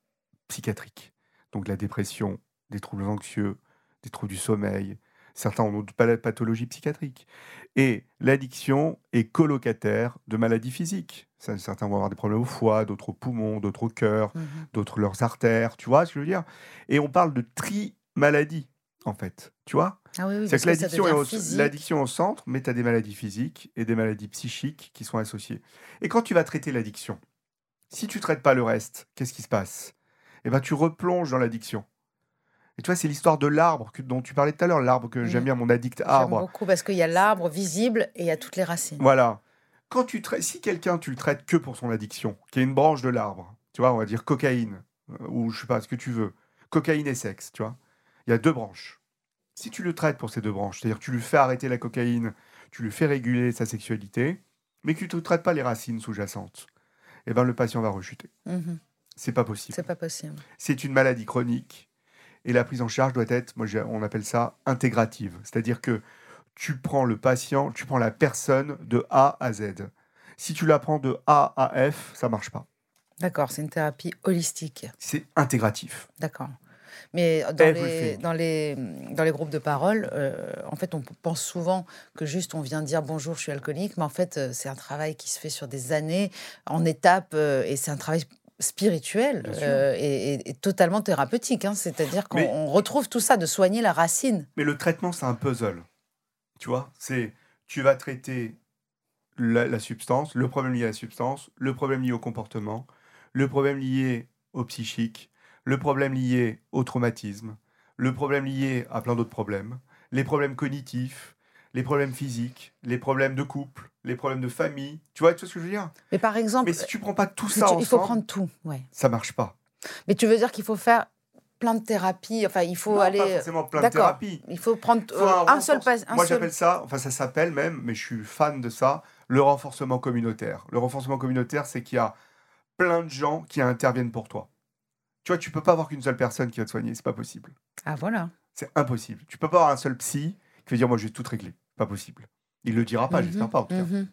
psychiatriques. Donc la dépression, des troubles anxieux, des troubles du sommeil. Certains ont d'autres pathologies psychiatriques. Et l'addiction est colocataire de maladies physiques. Certains vont avoir des problèmes au foie, d'autres au poumon, d'autres au cœur, Mhm. d'autres leurs artères. Tu vois ce que je veux dire? Et on parle de tri-maladie, en fait. Tu vois? Ah oui, oui, c'est que l'addiction est, au, physique. l'addiction au centre, mais tu as des maladies physiques et des maladies psychiques qui sont associées. Et quand tu vas traiter l'addiction, si tu traites pas le reste, qu'est-ce qui se passe? Eh ben, tu replonges dans l'addiction. Et tu vois, c'est l'histoire de l'arbre que- dont tu parlais tout à l'heure, l'arbre que j'aime Mhm. bien, mon addict J'aime arbre. beaucoup parce qu'il y a l'arbre visible et il y a toutes les racines. Voilà. Quand tu traites, si quelqu'un tu le traites que pour son addiction, qui est une branche de l'arbre, tu vois, on va dire cocaïne euh, ou je sais pas ce que tu veux, cocaïne et sexe, tu vois. Il y a deux branches. Si tu le traites pour ces deux branches, c'est-à-dire tu lui fais arrêter la cocaïne, tu lui fais réguler sa sexualité, mais que tu ne traites pas les racines sous-jacentes, eh ben le patient va rechuter. Mhm. C'est pas possible. C'est pas possible. C'est une maladie chronique et la prise en charge doit être, moi on appelle ça intégrative, c'est-à-dire que tu prends le patient, tu prends la personne de A à Z. Si tu la prends de A à F, ça marche pas. D'accord, c'est une thérapie holistique. C'est intégratif. D'accord. Mais dans les, Everything. dans, les, dans les groupes de parole, euh, en fait, on pense souvent que juste on vient dire bonjour, je suis alcoolique, mais en fait, euh, c'est un travail qui se fait sur des années, en étapes, euh, et c'est un travail spirituel euh, et, et- et totalement thérapeutique. hein. C'est-à-dire qu'on retrouve tout ça, de soigner la racine. Mais le traitement, c'est un puzzle. Tu vois, c'est tu vas traiter la, la substance, le problème lié à la substance, le problème lié au comportement, le problème lié au psychique, le problème lié au traumatisme, le problème lié à plein d'autres problèmes, les problèmes cognitifs, les problèmes physiques, les problèmes de couple, les problèmes de famille. Tu vois, tu vois ce que je veux dire? Mais par exemple, Mais si tu prends pas tout tu- ça il faut ensemble, prendre tout. Ouais. ça marche pas. Mais tu veux dire qu'il faut faire plein de thérapies, enfin, il faut Non, aller. pas forcément plein de thérapies. Il faut prendre Faut euh, un, seul pas. Moi, seul- j'appelle ça, enfin, ça s'appelle même, mais je suis fan de ça, le renforcement communautaire. Le renforcement communautaire, c'est qu'il y a plein de gens qui interviennent pour toi. Tu vois, tu peux pas avoir qu'une seule personne qui va te soigner, c'est pas possible. Ah voilà. C'est impossible. Tu peux pas avoir un seul psy qui va dire, moi, je vais tout régler. Pas possible. Il le dira pas, Mhm, j'espère pas, en tout cas. mhm.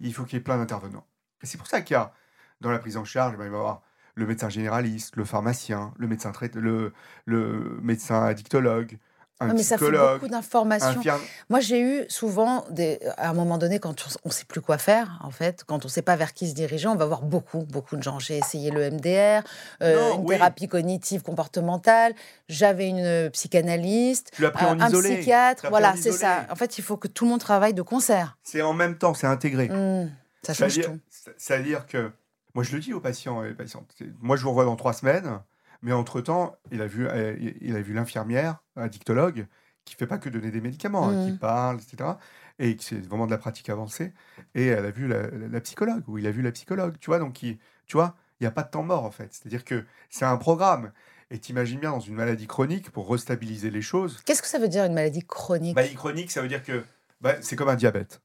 Il faut qu'il y ait plein d'intervenants. Et c'est pour ça qu'il y a, dans la prise en charge, ben, il va y avoir le médecin généraliste, le pharmacien, le médecin, trai- le, le médecin addictologue, un Ouais, mais ça fait beaucoup d'informations. infirme- Moi, j'ai eu souvent, des, à un moment donné, quand on ne sait plus quoi faire, en fait, quand on ne sait pas vers qui se diriger, on va voir beaucoup, beaucoup de gens. J'ai essayé le MDR, euh, Non, une oui. thérapie cognitive comportementale, j'avais une psychanalyste, l'as pris en un, isolé. psychiatre. Voilà, c'est ça. En fait, il faut que tout le monde travaille de concert. C'est en même temps, c'est intégré. Hmm, ça change C'est-à-dire tout. c'est-à-dire que, moi je le dis aux patients et les patientes, moi je vous revois dans trois semaines, mais entre-temps, il a vu, euh, il- a vu l'infirmière, un dictologue, qui fait pas que donner des médicaments, hein, qui Mhm. parle, etc. Et c'est vraiment de la pratique avancée. Et elle a vu la, la- la psychologue, ou il a vu la psychologue, tu vois, donc il- tu vois, il n'y a pas de temps mort en fait. C'est-à-dire que c'est un programme. Et t'imagines bien dans une maladie chronique, pour restabiliser les choses, Qu'est-ce que ça veut dire une maladie chronique? Maladie chronique, ça veut dire que bah, c'est comme un diabète.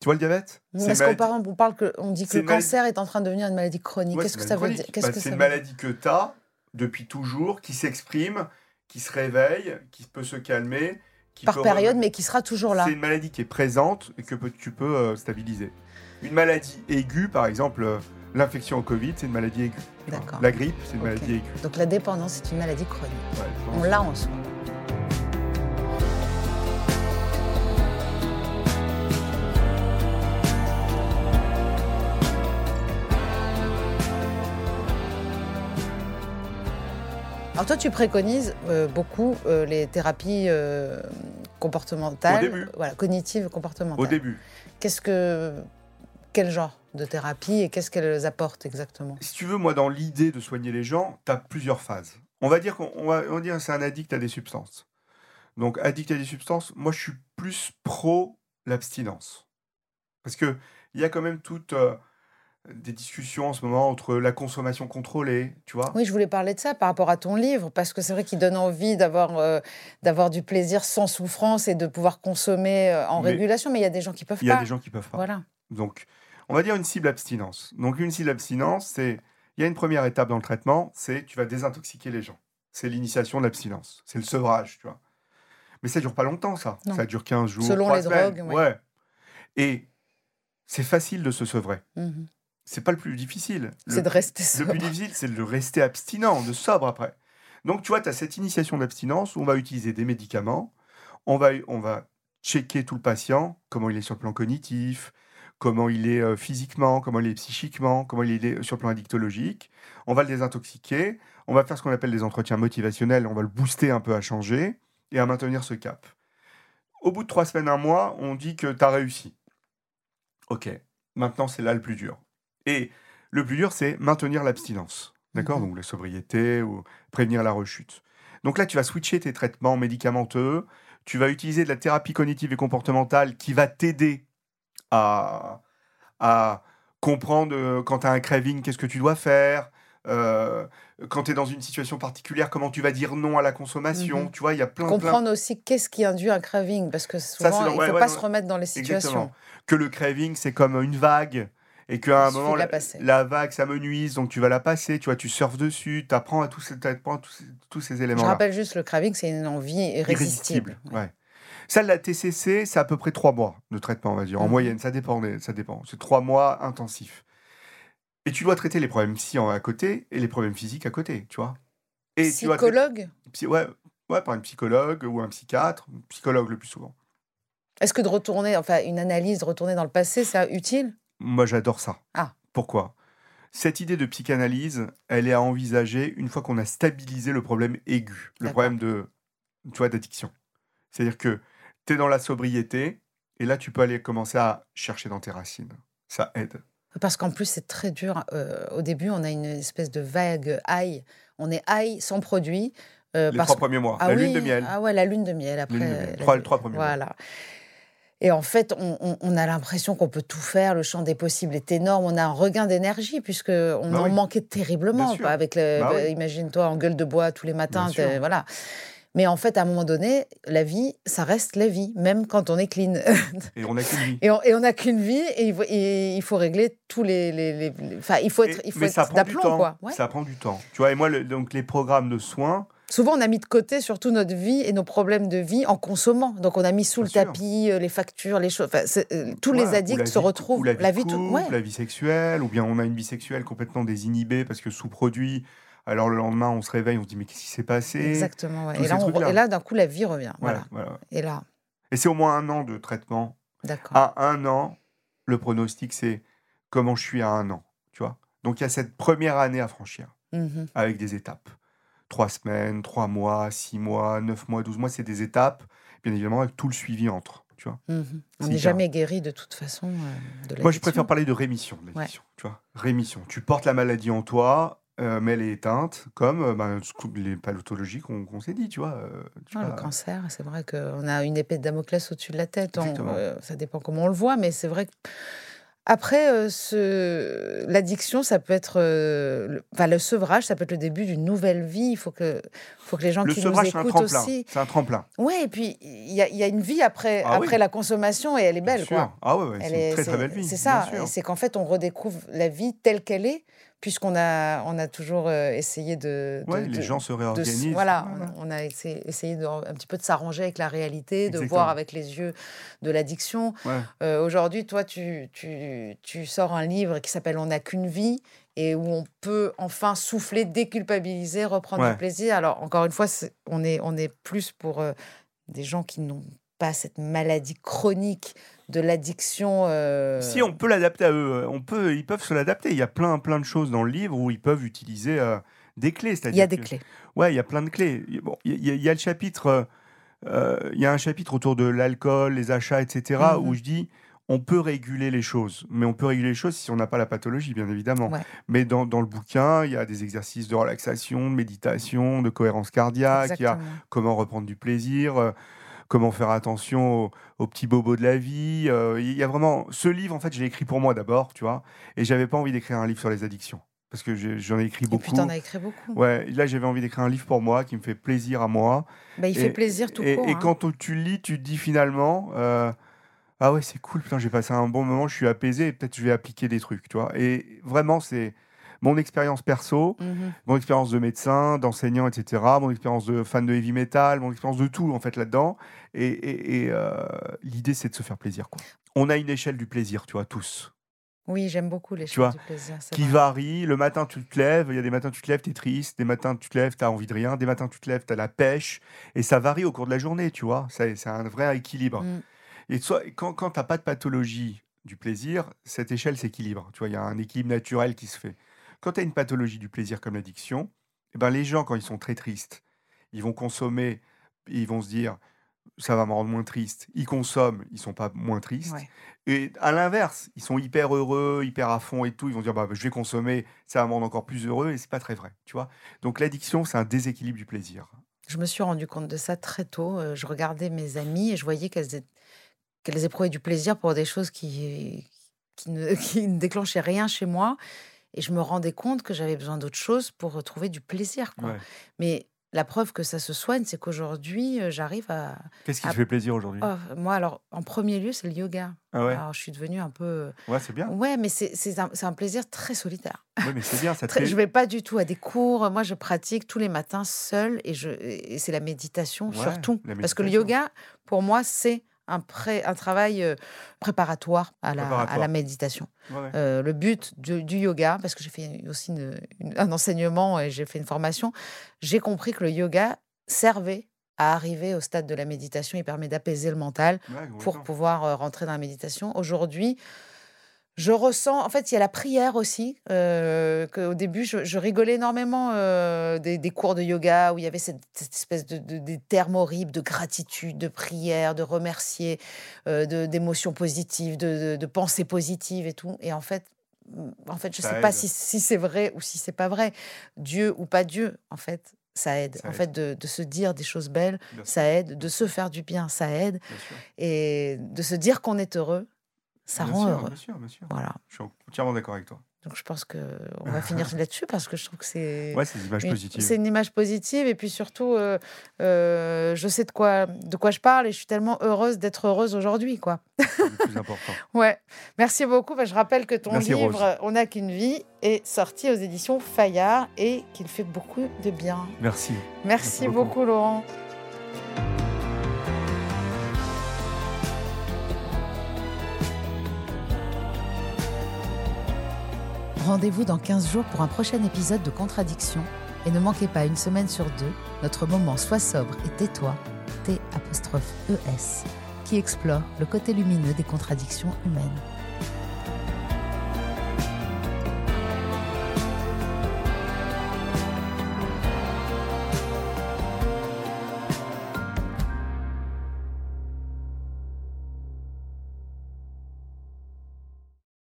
Tu vois le diabète? Est-ce qu'on parle, on parle que, on dit que le maladie- cancer est en train de devenir une maladie chronique. Ouais, Qu'est-ce que ça veut dire? Bah, C'est une maladie que tu as depuis toujours, qui s'exprime, qui se réveille, qui peut se calmer. Qui Par peut période, mais qui sera toujours là. C'est une maladie qui est présente et que tu peux euh, stabiliser. Une maladie aiguë, par exemple, euh, l'infection au Covid, c'est une maladie aiguë. D'accord. La grippe, c'est une maladie aiguë. Donc la dépendance, c'est une maladie chronique. Ouais, On l'a en soi. Alors toi, tu préconises euh, beaucoup euh, les thérapies euh, comportementales, Au début. voilà, cognitives, comportementales. Au début. Qu'est-ce que, quel genre de thérapie et qu'est-ce qu'elles apportent exactement? Si tu veux, moi, dans l'idée de soigner les gens, tu as plusieurs phases. On va dire qu'on on va, on va dire que c'est un addict à des substances. Donc, addict à des substances, moi, je suis plus pro l'abstinence. Parce que il y a quand même toutes euh, des discussions en ce moment entre la consommation contrôlée, tu vois. Oui, je voulais parler de ça par rapport à ton livre, parce que c'est vrai qu'il donne envie d'avoir euh, d'avoir du plaisir sans souffrance et de pouvoir consommer euh, en Mais- régulation, mais il y a des gens qui peuvent Il y a pas. des gens qui peuvent pas. Voilà. Donc, on va dire une cible abstinence. Donc, une cible abstinence, c'est. Il y a une première étape dans le traitement, c'est tu vas désintoxiquer les gens. C'est l'initiation de l'abstinence. C'est le sevrage, tu vois. Mais ça dure pas longtemps, ça. Non. Ça dure 15 jours. Selon les semaines. drogues, ouais. ouais. Et c'est facile de se sevrer. Mhm. C'est pas le plus difficile. Le C'est de rester Le sobre. plus difficile, c'est de rester abstinent, de sobre après. Donc, tu vois, tu as cette initiation d'abstinence où on va utiliser des médicaments, on va, on va checker tout le patient, comment il est sur le plan cognitif, comment il est euh, physiquement, comment il est psychiquement, comment il est sur le plan addictologique. On va le désintoxiquer, on va faire ce qu'on appelle des entretiens motivationnels, on va le booster un peu à changer et à maintenir ce cap. Au bout de trois semaines, un mois, on dit que tu as réussi. Ok, maintenant c'est là le plus dur. Et le plus dur, c'est maintenir l'abstinence. D'accord? Mhm. Donc la sobriété ou prévenir la rechute. Donc là, tu vas switcher tes traitements médicamenteux. Tu vas utiliser de la thérapie cognitive et comportementale qui va t'aider à, à comprendre euh, quand tu as un craving, qu'est-ce que tu dois faire. euh, quand tu es dans une situation particulière, comment tu vas dire non à la consommation. Mhm. Tu vois, il y a plein, plein Comprendre aussi qu'est-ce qui induit un craving, parce que souvent, dans- il ne ouais, faut ouais, pas se remettre dans les situations. Exactement. Que le craving, c'est comme une vague. Et qu'à un moment, de la la, passer. la vague, ça me nuise, donc tu vas la passer, tu vois, tu surfes dessus, tu apprends à tous ces, à tous, ces- tous ces Je rappelle juste, le craving, c'est une envie irrésistible. Ouais. ouais. Ça, la TCC, c'est à peu près trois mois de traitement, on va dire, en Mhm. moyenne, ça dépend. Ça dépend. C'est trois mois intensifs. Et tu dois traiter les problèmes psy à côté et les problèmes physiques à côté, tu vois. Et tu Psychologue? Psy- ouais, ouais, par un psychologue ou un psychiatre, psychologue le plus souvent. Est-ce que de retourner, enfin, une analyse, de retourner dans le passé, c'est utile? Moi, j'adore ça. Ah. Pourquoi? Cette idée de psychanalyse, elle est à envisager une fois qu'on a stabilisé le problème aigu, le problème de, tu vois, d'addiction. C'est-à-dire que tu es dans la sobriété, et là, tu peux aller commencer à chercher dans tes racines. Ça aide. Parce qu'en plus, c'est très dur. Euh, au début, on a une espèce de vague high. On est high sans produit. euh, Les parce trois premiers mois. Ah la oui, lune de miel. Ah ouais, la lune de miel. Après, Lune de miel. la- Trois- trois premiers mois. Voilà. Et en fait, on, on- on a l'impression qu'on peut tout faire. Le champ des possibles est énorme. On a un regain d'énergie puisque on Bah en oui. manquait terriblement. Bien sûr. pas Avec le, Bah oui. imagine-toi en gueule de bois tous les matins. Voilà. Mais en fait, à un moment donné, la vie, ça reste la vie, même quand on est clean. Et on a qu'une vie. et on n'a qu'une vie et il, faut, et il faut régler tous les, les- les- les- Enfin, il faut être, Et- il faut mais ça être prend du d'aplomb, temps. quoi. Ouais. Ça prend du temps. Tu vois, et moi, le- donc les programmes de soins, Souvent, on a mis de côté surtout notre vie et nos problèmes de vie en consommant. Donc, on a mis sous Bien le sûr. tapis euh, les factures, les choses. Euh, tous Ouais, les la addicts se vie- retrouvent. Ou la vie, de tout- couple, ouais. la vie sexuelle, ou bien on a une vie sexuelle complètement désinhibée parce que sous-produit, Alors le lendemain, on se réveille, on se dit mais qu'est-ce qui s'est passé? Exactement. ouais. Et là, on et d'un coup, la vie revient. Voilà, Voilà. voilà. Et là, Et c'est au moins un an de traitement. d'accord. À un an, le pronostic, c'est comment je suis à un an. Tu vois? Donc il y a cette première année à franchir Mhm. avec des étapes. Trois semaines, trois mois, six mois, neuf mois, douze mois, c'est des étapes. Bien évidemment, avec tout le suivi entre. Tu vois Mhm. On n'est jamais guéri de toute façon euh, de Moi, je préfère parler de rémission. de Tu vois Rémission. Tu portes la maladie en toi, euh, mais elle est éteinte, comme euh, ben, les pathologies qu'on s'est dit. Tu vois, euh, tu Ah, le cancer, c'est vrai qu'on a une épée de Damoclès au-dessus de la tête. On- ça dépend comment on le voit, mais c'est vrai que. Après, euh, ce... l'addiction, ça peut être. euh, le... Enfin, le sevrage, ça peut être le début d'une nouvelle vie. Il faut que, faut que les gens Le qui nous sevrage, un écoutent aussi. C'est un tremplin. Ouais, et puis il y a, il y a une vie après, Ah après oui. la consommation et elle est Bien belle, sûr. quoi. Ah ouais, c'est est- une très très belle vie. C'est ça. c'est qu'en fait, on redécouvre la vie telle qu'elle est, puisqu'on a, on a toujours euh, essayé de. de- Ouais, de- les gens se de réorganisent. voilà, Voilà. on a, essayé, essayé de, un petit peu de s'arranger avec la réalité, de voir avec les yeux de l'addiction. Ouais. Euh, Aujourd'hui, toi, tu, tu, tu sors un livre qui s'appelle On n'a qu'une vie et où on peut enfin souffler, déculpabiliser, reprendre Ouais. du plaisir. Alors, encore une fois, on est, on est plus pour euh, des gens qui n'ont pas cette maladie chronique de l'addiction. euh, Si on peut l'adapter à eux, on peut, ils peuvent se l'adapter. Il y a plein, plein de choses dans le livre où ils peuvent utiliser euh, des clés. Il y a des que- clés. Ouais, il y a plein de clés. Il- Bon, il y, a- il y a le chapitre, euh, il y a un chapitre autour de l'alcool, les achats, etc., Mhm. où je dis, on peut réguler les choses, mais on peut réguler les choses si on n'a pas la pathologie, bien évidemment. Ouais. Mais dans, dans le bouquin, il y a des exercices de relaxation, de méditation, de cohérence cardiaque, il y a comment reprendre du plaisir, comment faire attention aux, aux petits bobos de la vie. euh, Il y a vraiment ce livre, en fait, je l'ai écrit pour moi d'abord, tu vois, et j'avais pas envie d'écrire un livre sur les addictions parce que j'en ai écrit Et beaucoup. puis, t'en as écrit beaucoup. Ouais, là j'avais envie d'écrire un livre pour moi qui me fait plaisir à moi. Bah, il Et- fait plaisir tout et, court. et hein. quand tu lis, tu te dis finalement, euh, ah ouais c'est cool, putain j'ai passé un bon moment, je suis apaisé, et peut-être je vais appliquer des trucs, tu vois. Et vraiment c'est mon expérience perso, Mhm. mon expérience de médecin, d'enseignant, etc., mon expérience de fan de heavy metal, mon expérience de tout en fait là-dedans. Et, et- et, euh, l'idée c'est de se faire plaisir, quoi. On a une échelle du plaisir, tu vois, tous Oui, j'aime beaucoup les choses du plaisir. qui vrai. varie. Le matin, tu te lèves, il y a des matins, tu te lèves, tu es triste. Des matins, tu te lèves, tu as envie de rien. Des matins, tu te lèves, tu as la pêche. Et ça varie au cours de la journée, tu vois. C'est un vrai équilibre. Mm. Et quand, quand tu n'as pas de pathologie du plaisir, cette échelle s'équilibre. Tu vois, il y a un équilibre naturel qui se fait. Quand tu as une pathologie du plaisir comme l'addiction, eh ben, les gens, quand ils sont très tristes, ils vont consommer, ils vont se dire ça va me rendre moins triste. Ils consomment, ils sont pas moins tristes. Ouais. Et à l'inverse, ils sont hyper heureux, hyper à fond et tout. Ils vont dire bah, je vais consommer, ça va me rendre encore plus heureux. Et c'est pas très vrai, tu vois. Donc l'addiction, c'est un déséquilibre du plaisir. Je me suis rendu compte de ça très tôt. Euh, Je regardais mes amies et je voyais qu'elles é- qu'elles éprouvaient du plaisir pour des choses qui, qui, ne, qui ne déclenchaient rien chez moi. Et je me rendais compte que j'avais besoin d'autre chose pour retrouver du plaisir. Quoi. Ouais. Mais la preuve que ça se soigne, c'est qu'aujourd'hui, euh, j'arrive à... Qu'est-ce qui te fait plaisir aujourd'hui? Oh, moi, alors, en premier lieu, c'est le yoga. Ah ouais, Alors, je suis devenue un peu... ouais c'est bien. Ouais, mais c'est un, un plaisir très solitaire. Ouais, mais c'est bien, ça te Très- je vais pas du tout à des cours. Moi, je pratique tous les matins seule et, je, et c'est la méditation Ouais, surtout. la Parce que le yoga, pour moi, c'est un, pré- un travail euh, préparatoire à la, à Préparatoire. la méditation. Ouais, ouais. Euh, le but du, du yoga, parce que j'ai fait aussi une- une- un enseignement et j'ai fait une formation, j'ai compris que le yoga servait à arriver au stade de la méditation. Il permet d'apaiser le mental Ouais, pour pouvoir euh, rentrer dans la méditation. Aujourd'hui, je ressens, en fait, il y a la prière aussi. Euh, que au début, je, je rigolais énormément euh, des, des cours de yoga où il y avait cette, cette espèce de, de- des termes horribles de gratitude, de prière, de remercier, euh, d'émotions positives, de, de, de pensées positives et tout. Et en fait, mm, en fait, je Ça sais pas si, si c'est vrai ou si c'est pas vrai. Dieu ou pas Dieu, en fait, ça aide. Ça en aide. fait, de, de se dire des choses belles, Bien sûr, ça aide. De se faire du bien, ça aide. Et de se dire qu'on est heureux, ça Bien rend sûr, heureux. Bien sûr, bien sûr. Voilà. Je suis entièrement d'accord avec toi. Donc je pense que on va finir là-dessus parce que je trouve que c'est Ouais, une- positives. c'est une image positive et puis surtout euh, euh, je sais de quoi de quoi je parle et je suis tellement heureuse d'être heureuse aujourd'hui quoi. C'est le plus important. Ouais. Merci beaucoup. Bah, je rappelle que ton Merci, livre Rose. On n'a qu'une vie est sorti aux éditions Fayard et qu'il fait beaucoup de bien. Merci. Merci, Merci beaucoup. beaucoup Laurent. Rendez-vous dans 15 jours pour un prochain épisode de Contradiction, Et ne manquez pas une semaine sur deux notre moment Sois sobre et tais-toi, T apostrophe ES, qui explore le côté lumineux des contradictions humaines.